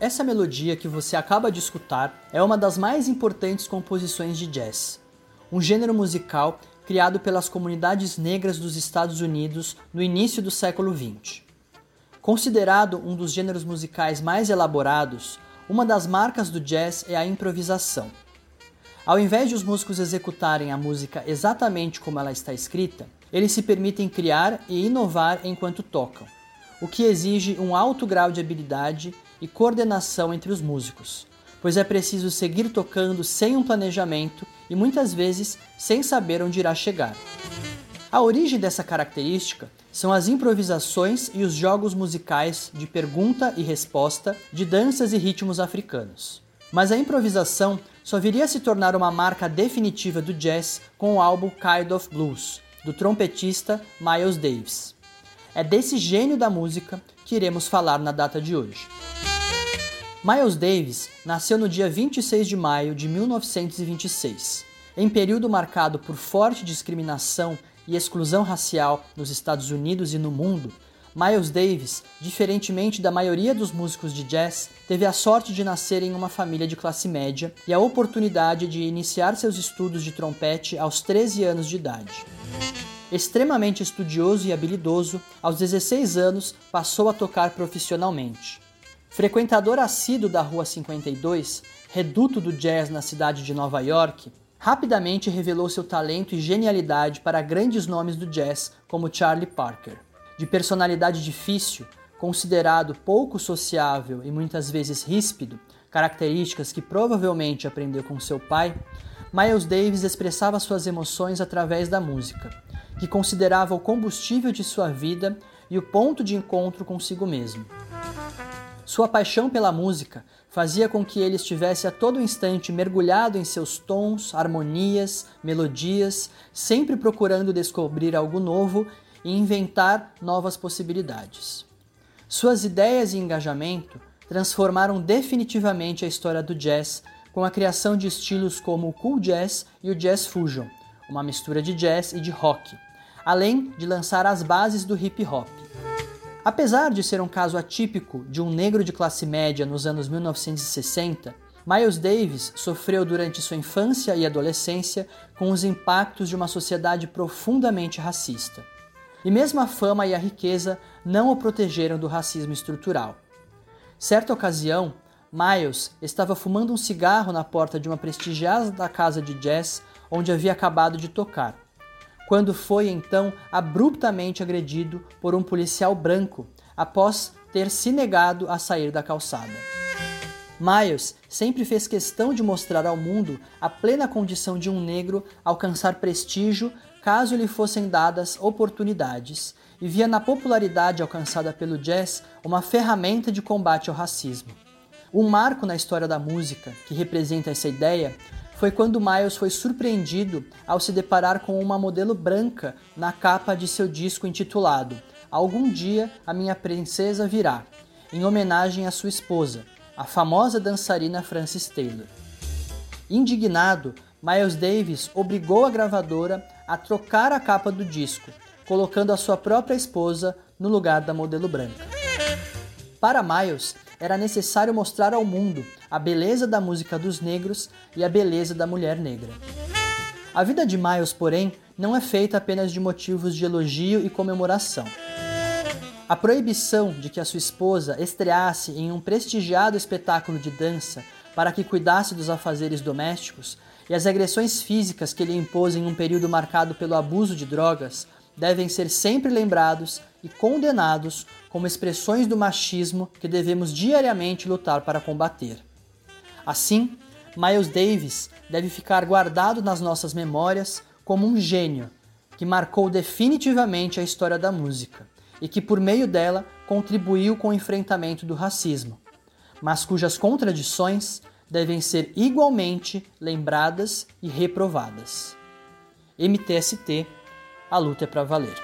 Essa melodia que você acaba de escutar é uma das mais importantes composições de jazz, um gênero musical criado pelas comunidades negras dos Estados Unidos no início do século XX. Considerado um dos gêneros musicais mais elaborados, uma das marcas do jazz é a improvisação. Ao invés de os músicos executarem a música exatamente como ela está escrita, eles se permitem criar e inovar enquanto tocam, o que exige um alto grau de habilidade e coordenação entre os músicos, pois é preciso seguir tocando sem um planejamento e muitas vezes sem saber onde irá chegar. A origem dessa característica são as improvisações e os jogos musicais de pergunta e resposta de danças e ritmos africanos. Mas a improvisação só viria a se tornar uma marca definitiva do jazz com o álbum Kind of Blues, do trompetista Miles Davis. É desse gênio da música que iremos falar na data de hoje. Miles Davis nasceu no dia 26 de maio de 1926. Em período marcado por forte discriminação e exclusão racial nos Estados Unidos e no mundo, Miles Davis, diferentemente da maioria dos músicos de jazz, teve a sorte de nascer em uma família de classe média e a oportunidade de iniciar seus estudos de trompete aos 13 anos de idade. Extremamente estudioso e habilidoso, aos 16 anos passou a tocar profissionalmente. Frequentador assíduo da Rua 52, reduto do jazz na cidade de Nova York, rapidamente revelou seu talento e genialidade para grandes nomes do jazz como Charlie Parker. De personalidade difícil, considerado pouco sociável e muitas vezes ríspido, características que provavelmente aprendeu com seu pai, Miles Davis expressava suas emoções através da música, que considerava o combustível de sua vida e o ponto de encontro consigo mesmo. Sua paixão pela música fazia com que ele estivesse a todo instante mergulhado em seus tons, harmonias, melodias, sempre procurando descobrir algo novo e inventar novas possibilidades. Suas ideias e engajamento transformaram definitivamente a história do jazz com a criação de estilos como o cool jazz e o jazz fusion, uma mistura de jazz e de rock, além de lançar as bases do hip hop. Apesar de ser um caso atípico de um negro de classe média nos anos 1960, Miles Davis sofreu durante sua infância e adolescência com os impactos de uma sociedade profundamente racista. E mesmo a fama e a riqueza não o protegeram do racismo estrutural. Certa ocasião, Miles estava fumando um cigarro na porta de uma prestigiada casa de jazz onde havia acabado de tocar quando foi então abruptamente agredido por um policial branco após ter se negado a sair da calçada. Miles sempre fez questão de mostrar ao mundo a plena condição de um negro alcançar prestígio caso lhe fossem dadas oportunidades, e via na popularidade alcançada pelo jazz uma ferramenta de combate ao racismo. Um marco na história da música que representa essa ideia foi quando Miles foi surpreendido ao se deparar com uma modelo branca na capa de seu disco intitulado Algum Dia a Minha Princesa Virá, em homenagem à sua esposa, a famosa dançarina Frances Taylor. Indignado, Miles Davis obrigou a gravadora a trocar a capa do disco, colocando a sua própria esposa no lugar da modelo branca. Para Miles, era necessário mostrar ao mundo a beleza da música dos negros e a beleza da mulher negra. A vida de Miles, porém, não é feita apenas de motivos de elogio e comemoração. A proibição de que a sua esposa estreasse em um prestigiado espetáculo de dança para que cuidasse dos afazeres domésticos e as agressões físicas que ele impôs em um período marcado pelo abuso de drogas devem ser sempre lembrados e condenados como expressões do machismo que devemos diariamente lutar para combater. Assim, Miles Davis deve ficar guardado nas nossas memórias como um gênio que marcou definitivamente a história da música e que, por meio dela, contribuiu com o enfrentamento do racismo, mas cujas contradições devem ser igualmente lembradas e reprovadas. MTST, a luta é para valer.